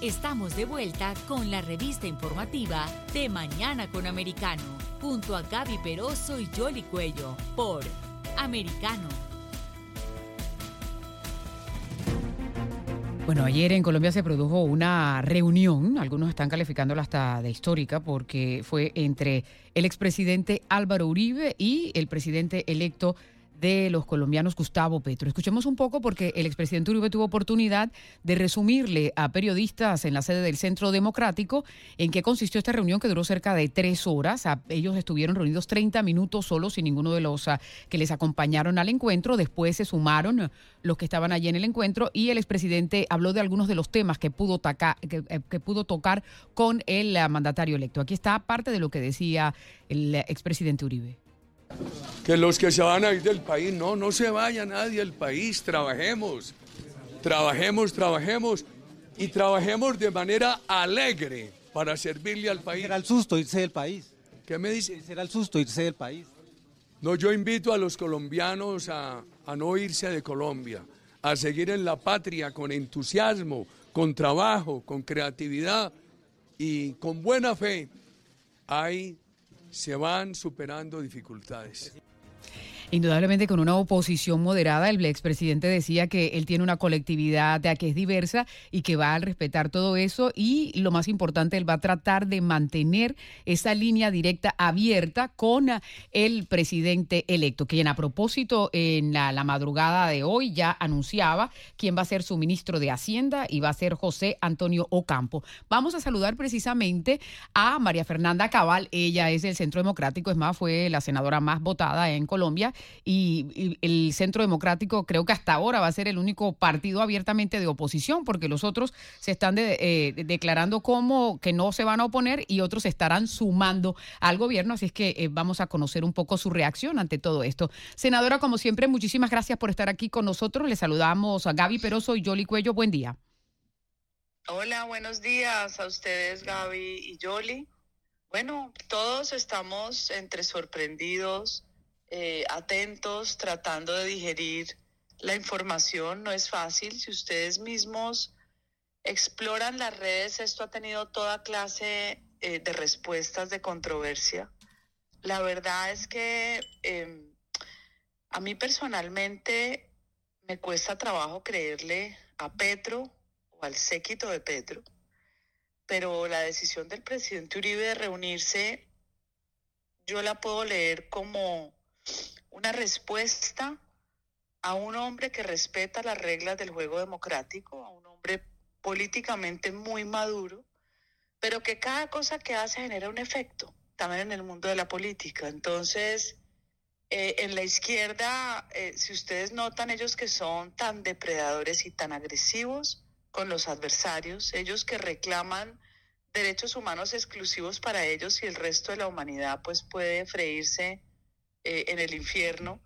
Estamos de vuelta con la revista informativa de Mañana con Americano, junto a Gaby Peroso y Jolly Cuello, por Americano. Bueno, ayer en Colombia se produjo una reunión, algunos están calificándola hasta de histórica, porque fue entre el expresidente Álvaro Uribe y el presidente electo de los colombianos Gustavo Petro. Escuchemos un poco porque el expresidente Uribe tuvo oportunidad de resumirle a periodistas en la sede del Centro Democrático en qué consistió esta reunión que duró cerca de tres horas. Ellos estuvieron reunidos 30 minutos solos sin ninguno de los ah, que les acompañaron al encuentro. Después se sumaron los que estaban allí en el encuentro y el expresidente habló de algunos de los temas que pudo, eh, que pudo tocar con el ah, mandatario electo. Aquí está parte de lo que decía el expresidente Uribe que los que se van a ir del país, no, no se vaya nadie del país, trabajemos, trabajemos, trabajemos y trabajemos de manera alegre para servirle al país. Será el susto irse del país. ¿Qué me dice? Será el susto irse del país. No, yo invito a los colombianos a, a no irse de Colombia, a seguir en la patria con entusiasmo, con trabajo, con creatividad y con buena fe. Hay se van superando dificultades. Indudablemente con una oposición moderada, el expresidente decía que él tiene una colectividad que es diversa y que va a respetar todo eso y lo más importante, él va a tratar de mantener esa línea directa abierta con el presidente electo, quien a propósito en la, la madrugada de hoy ya anunciaba quién va a ser su ministro de Hacienda y va a ser José Antonio Ocampo. Vamos a saludar precisamente a María Fernanda Cabal, ella es del Centro Democrático, es más, fue la senadora más votada en Colombia y, el Centro Democrático creo que hasta ahora va a ser el único partido abiertamente de oposición, porque los otros se están eh, declarando como que no se van a oponer y otros estarán sumando al gobierno. Así es que eh, vamos a conocer un poco su reacción ante todo esto. Senadora, como siempre, muchísimas gracias por estar aquí con nosotros. Le saludamos a Gaby Peroso y Yoli Cuello. Buen día. Hola, buenos días a ustedes, Gaby y Yoli. Bueno, todos estamos entre sorprendidos, eh, atentos, tratando de digerir la información. No es fácil. Si ustedes mismos exploran las redes, esto ha tenido toda clase eh, de respuestas de controversia. La verdad es que em, a mí personalmente me cuesta trabajo creerle a Petro o al séquito de Petro, pero la decisión del presidente Uribe de reunirse, yo la puedo leer como una respuesta a un hombre que respeta las reglas del juego democrático, a un hombre políticamente muy maduro, pero que cada cosa que hace genera un efecto, también en el mundo de la política. Entonces, eh, en la izquierda, eh, si ustedes notan, ellos que son tan depredadores y tan agresivos con los adversarios, ellos que reclaman derechos humanos exclusivos para ellos y el resto de la humanidad pues puede freírse eh, en el infierno,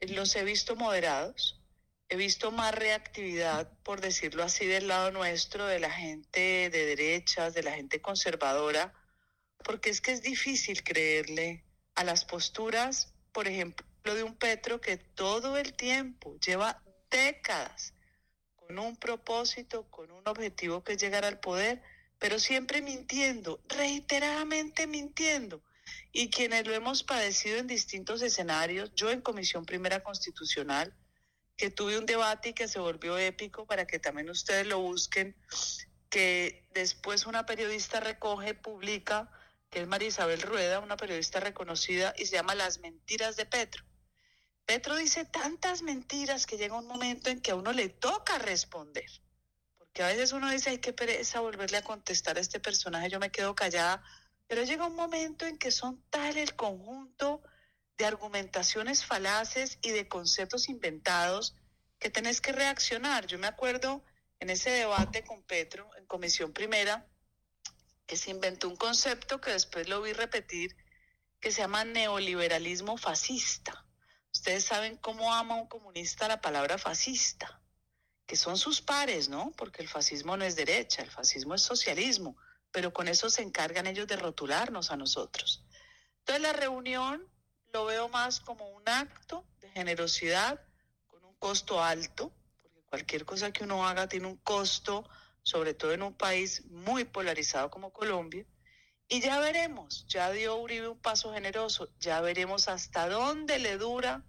los he visto moderados, he visto más reactividad, por decirlo así, del lado nuestro, de la gente de derechas, de la gente conservadora, porque es que es difícil creerle a las posturas, por ejemplo, de un Petro que todo el tiempo lleva décadas con un propósito, con un objetivo que es llegar al poder, pero siempre mintiendo, reiteradamente mintiendo y quienes lo hemos padecido en distintos escenarios, yo en Comisión Primera Constitucional, que tuve un debate y que se volvió épico para que también ustedes lo busquen, que después una periodista recoge, publica, que es María Isabel Rueda, una periodista reconocida, y se llama Las Mentiras de Petro. Petro dice tantas mentiras que llega un momento en que a uno le toca responder. Porque a veces uno dice, ay, qué pereza volverle a contestar a este personaje, yo me quedo callada pero llega un momento en que son tal el conjunto de argumentaciones falaces y de conceptos inventados que tenés que reaccionar. Yo me acuerdo en ese debate con Petro en Comisión Primera que se inventó un concepto que después lo vi repetir que se llama neoliberalismo fascista. Ustedes saben cómo ama un comunista la palabra fascista, que son sus pares, ¿no? Porque el fascismo no es derecha, el fascismo es socialismo pero con eso se encargan ellos de rotularnos a nosotros. Entonces la reunión lo veo más como un acto de generosidad con un costo alto, porque cualquier cosa que uno haga tiene un costo sobre todo en un país muy polarizado como Colombia. Y ya veremos, ya dio Uribe un paso generoso, ya veremos hasta dónde le dura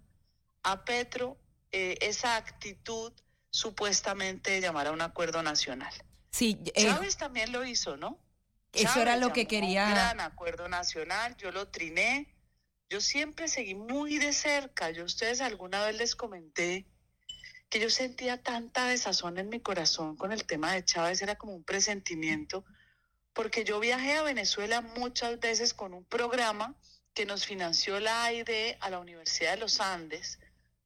a Petro eh, esa actitud supuestamente de llamar a un acuerdo nacional. Sí, eh, Chávez también lo hizo, ¿no? Eso era lo que quería. Un gran acuerdo nacional, yo lo triné, yo siempre seguí muy de cerca. Yo a ustedes alguna vez les comenté que yo sentía tanta desazón en mi corazón con el tema de Chávez, era como un presentimiento, porque yo viajé a Venezuela muchas veces con un programa que nos financió la AID a la Universidad de los Andes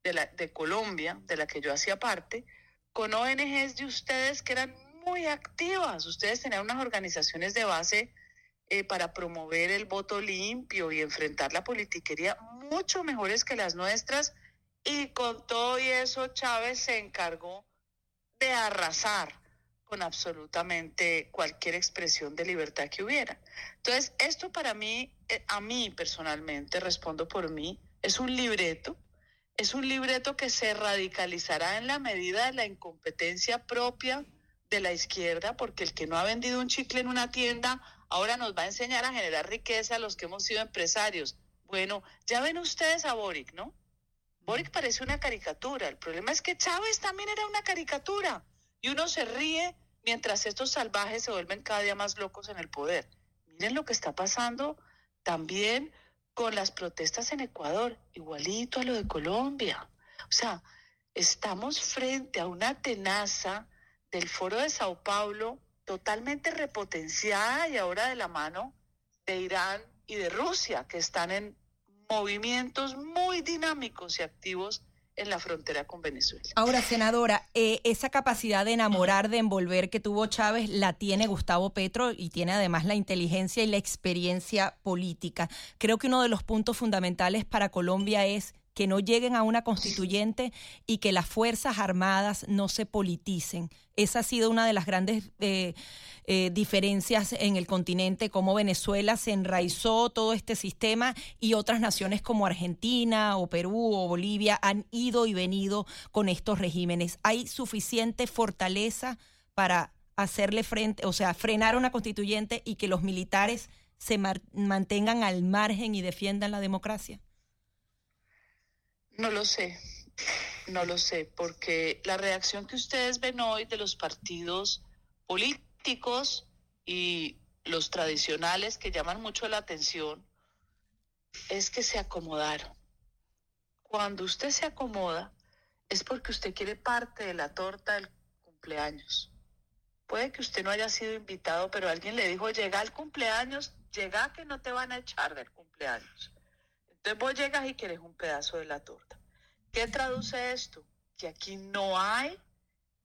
de, la, de Colombia, de la que yo hacía parte, con ONGs de ustedes que eran muy activas. Ustedes tenían unas organizaciones de base eh, para promover el voto limpio y enfrentar la politiquería mucho mejores que las nuestras. Y con todo y eso, Chávez se encargó de arrasar con absolutamente cualquier expresión de libertad que hubiera. Entonces, esto para mí, eh, a mí personalmente, respondo por mí, es un libreto, es un libreto que se radicalizará en la medida de la incompetencia propia de la izquierda, porque el que no ha vendido un chicle en una tienda ahora nos va a enseñar a generar riqueza a los que hemos sido empresarios. Bueno, ya ven ustedes a Boric, ¿no? Boric parece una caricatura. El problema es que Chávez también era una caricatura. Y uno se ríe mientras estos salvajes se vuelven cada día más locos en el poder. Miren lo que está pasando también con las protestas en Ecuador, igualito a lo de Colombia. O sea, estamos frente a una tenaza del Foro de Sao Paulo totalmente repotenciada y ahora de la mano de Irán y de Rusia, que están en movimientos muy dinámicos y activos en la frontera con Venezuela. Ahora, senadora, eh, esa capacidad de enamorar, de envolver que tuvo Chávez, la tiene Gustavo Petro y tiene además la inteligencia y la experiencia política. Creo que uno de los puntos fundamentales para Colombia es que no lleguen a una constituyente y que las Fuerzas Armadas no se politicen. Esa ha sido una de las grandes eh, eh, diferencias en el continente, cómo Venezuela se enraizó todo este sistema y otras naciones como Argentina o Perú o Bolivia han ido y venido con estos regímenes. ¿Hay suficiente fortaleza para hacerle frente, o sea, frenar una constituyente y que los militares se mantengan al margen y defiendan la democracia? No lo sé, no lo sé, porque la reacción que ustedes ven hoy de los partidos políticos y los tradicionales que llaman mucho la atención es que se acomodaron. Cuando usted se acomoda es porque usted quiere parte de la torta del cumpleaños. Puede que usted no haya sido invitado, pero alguien le dijo, llega al cumpleaños, llega que no te van a echar del cumpleaños. Entonces vos llegas y quieres un pedazo de la torta. ¿Qué traduce esto? Que aquí no hay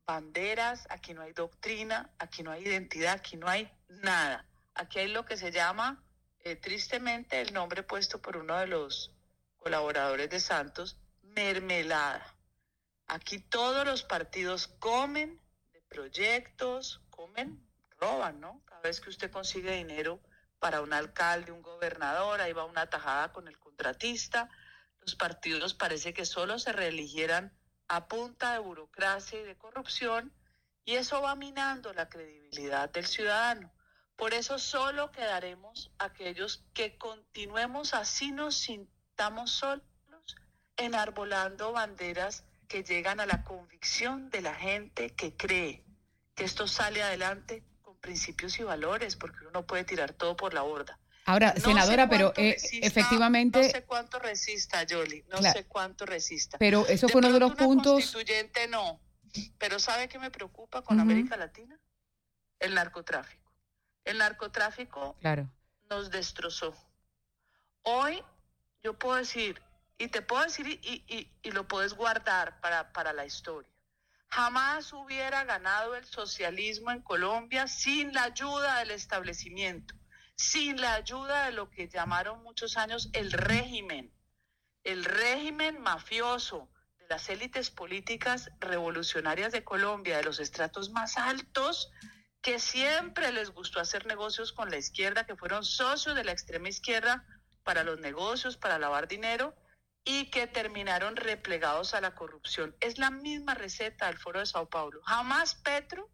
banderas, aquí no hay doctrina, aquí no hay identidad, aquí no hay nada. Aquí hay lo que se llama, eh, tristemente, el nombre puesto por uno de los colaboradores de Santos, mermelada. Aquí todos los partidos comen de proyectos, comen, roban, ¿no? Cada vez que usted consigue dinero para un alcalde, un gobernador, ahí va una tajada con el contratista. Los partidos parece que solo se reeligieran a punta de burocracia y de corrupción y eso va minando la credibilidad del ciudadano. Por eso solo quedaremos aquellos que continuemos así nos sintamos solos, enarbolando banderas que llegan a la convicción de la gente que cree que esto sale adelante principios y valores, porque uno no puede tirar todo por la borda. Ahora, senadora, pero eh, efectivamente... No sé cuánto resista, Yoli, no sé cuánto resista. Pero eso fue uno de los puntos... constituyente no, pero ¿sabe qué me preocupa con América Latina? El narcotráfico. El narcotráfico claro. nos destrozó. Hoy yo puedo decir, y te puedo decir, y, y, y lo puedes guardar para, para la historia. Jamás hubiera ganado el socialismo en Colombia sin la ayuda del establecimiento sin la ayuda de lo que llamaron muchos años el régimen, el régimen mafioso de las élites políticas revolucionarias de Colombia, de los estratos más altos, que siempre les gustó hacer negocios con la izquierda, que fueron socios de la extrema izquierda para los negocios, para lavar dinero, y que terminaron replegados a la corrupción. Es la misma receta del Foro de Sao Paulo. Jamás Petro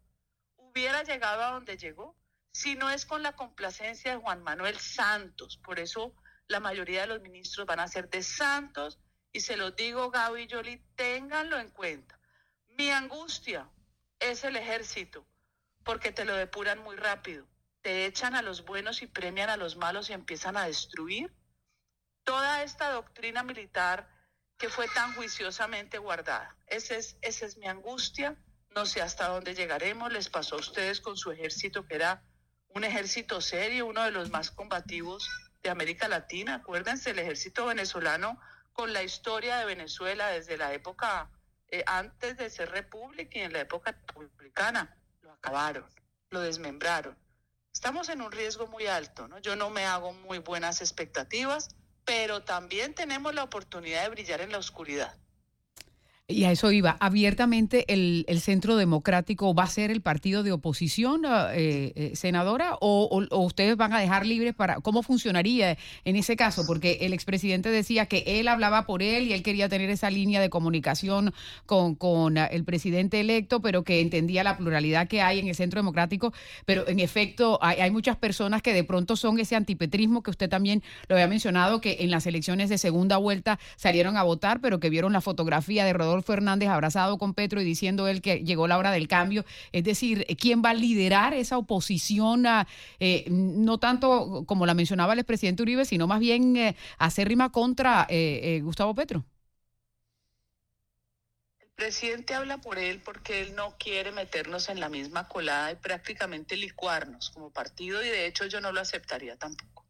hubiera llegado a donde llegó si no es con la complacencia de Juan Manuel Santos. Por eso la mayoría de los ministros van a ser de Santos y se los digo, Gaby y Yoli, ténganlo en cuenta. Mi angustia es el ejército, porque te lo depuran muy rápido. Te echan a los buenos y premian a los malos y empiezan a destruir toda esta doctrina militar que fue tan juiciosamente guardada. Ese es, esa es mi angustia. No sé hasta dónde llegaremos. Les pasó a ustedes con su ejército, que era un ejército serio, uno de los más combativos de América Latina. Acuérdense, el ejército venezolano con la historia de Venezuela desde la época eh, antes de ser república y en la época republicana. Lo acabaron, lo desmembraron. Estamos en un riesgo muy alto, ¿no? Yo no me hago muy buenas expectativas, pero también tenemos la oportunidad de brillar en la oscuridad. Y a eso iba. ¿Abiertamente el, Centro Democrático va a ser el partido de oposición, eh, eh, senadora? O, ustedes van a dejar libres para.? ¿Cómo funcionaría en ese caso? Porque el expresidente decía que él hablaba por él y él quería tener esa línea de comunicación con, con el presidente electo, pero que entendía la pluralidad que hay en el Centro Democrático. Pero en efecto, hay, hay muchas personas que de pronto son ese antipetrismo que usted también lo había mencionado, que en las elecciones de segunda vuelta salieron a votar, pero que vieron la fotografía de Rodolfo Fernández abrazado con Petro y diciendo él que llegó la hora del cambio. Es decir, ¿quién va a liderar esa oposición, eh, no tanto como la mencionaba el expresidente Uribe, sino más bien eh, acérrima contra eh, Gustavo Petro? El presidente habla por él porque él no quiere meternos en la misma colada y prácticamente licuarnos como partido y de hecho yo no lo aceptaría tampoco.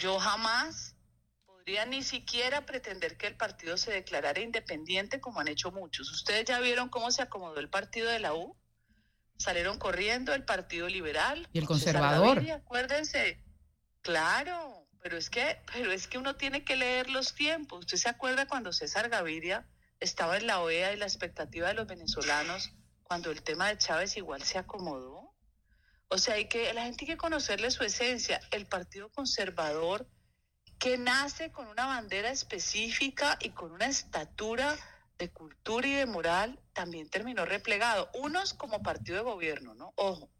Yo jamás ni siquiera pretender que el partido se declarara independiente como han hecho muchos. Ustedes ya vieron cómo se acomodó el partido de la U. Salieron corriendo el Partido Liberal. Y el conservador. acuérdense. Claro, pero es que, pero es que uno tiene que leer los tiempos. ¿Usted se acuerda cuando César Gaviria estaba en la OEA y la expectativa de los venezolanos cuando el tema de Chávez igual se acomodó? O sea, hay que, la gente hay que conocerle su esencia. El Partido Conservador que nace con una bandera específica y con una estatura de cultura y de moral, también terminó replegado. Unos como partido de gobierno, ¿no? Ojo,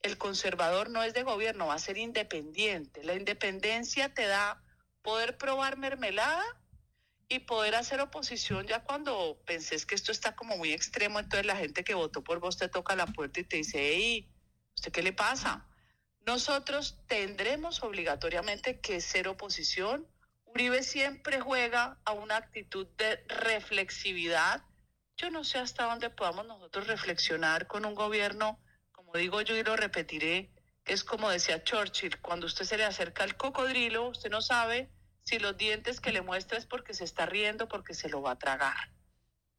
el conservador no es de gobierno, va a ser independiente. La independencia te da poder probar mermelada y poder hacer oposición ya cuando pensés que esto está como muy extremo, entonces la gente que votó por vos te toca la puerta y te dice, hey, ¿usted qué le pasa? Nosotros tendremos obligatoriamente que ser oposición. Uribe siempre juega a una actitud de reflexividad. Yo no sé hasta dónde podamos nosotros reflexionar con un gobierno, como digo yo y lo repetiré, es como decía Churchill, cuando usted se le acerca al cocodrilo, usted no sabe si los dientes que le muestra es porque se está riendo, porque se lo va a tragar.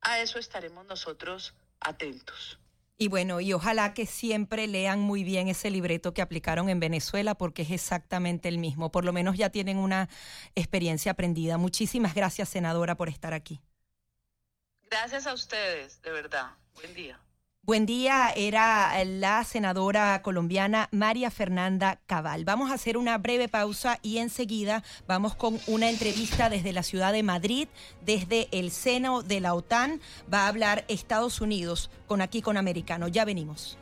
A eso estaremos nosotros atentos. Y bueno, y ojalá que siempre lean muy bien ese libreto que aplicaron en Venezuela porque es exactamente el mismo. Por lo menos ya tienen una experiencia aprendida. Muchísimas gracias, senadora, por estar aquí. Gracias a ustedes, de verdad. Buen día. Buen día, era la senadora colombiana María Fernanda Cabal. Vamos a hacer una breve pausa y enseguida vamos con una entrevista desde la ciudad de Madrid, desde el seno de la OTAN. Va a hablar Estados Unidos con aquí con Americano. Ya venimos.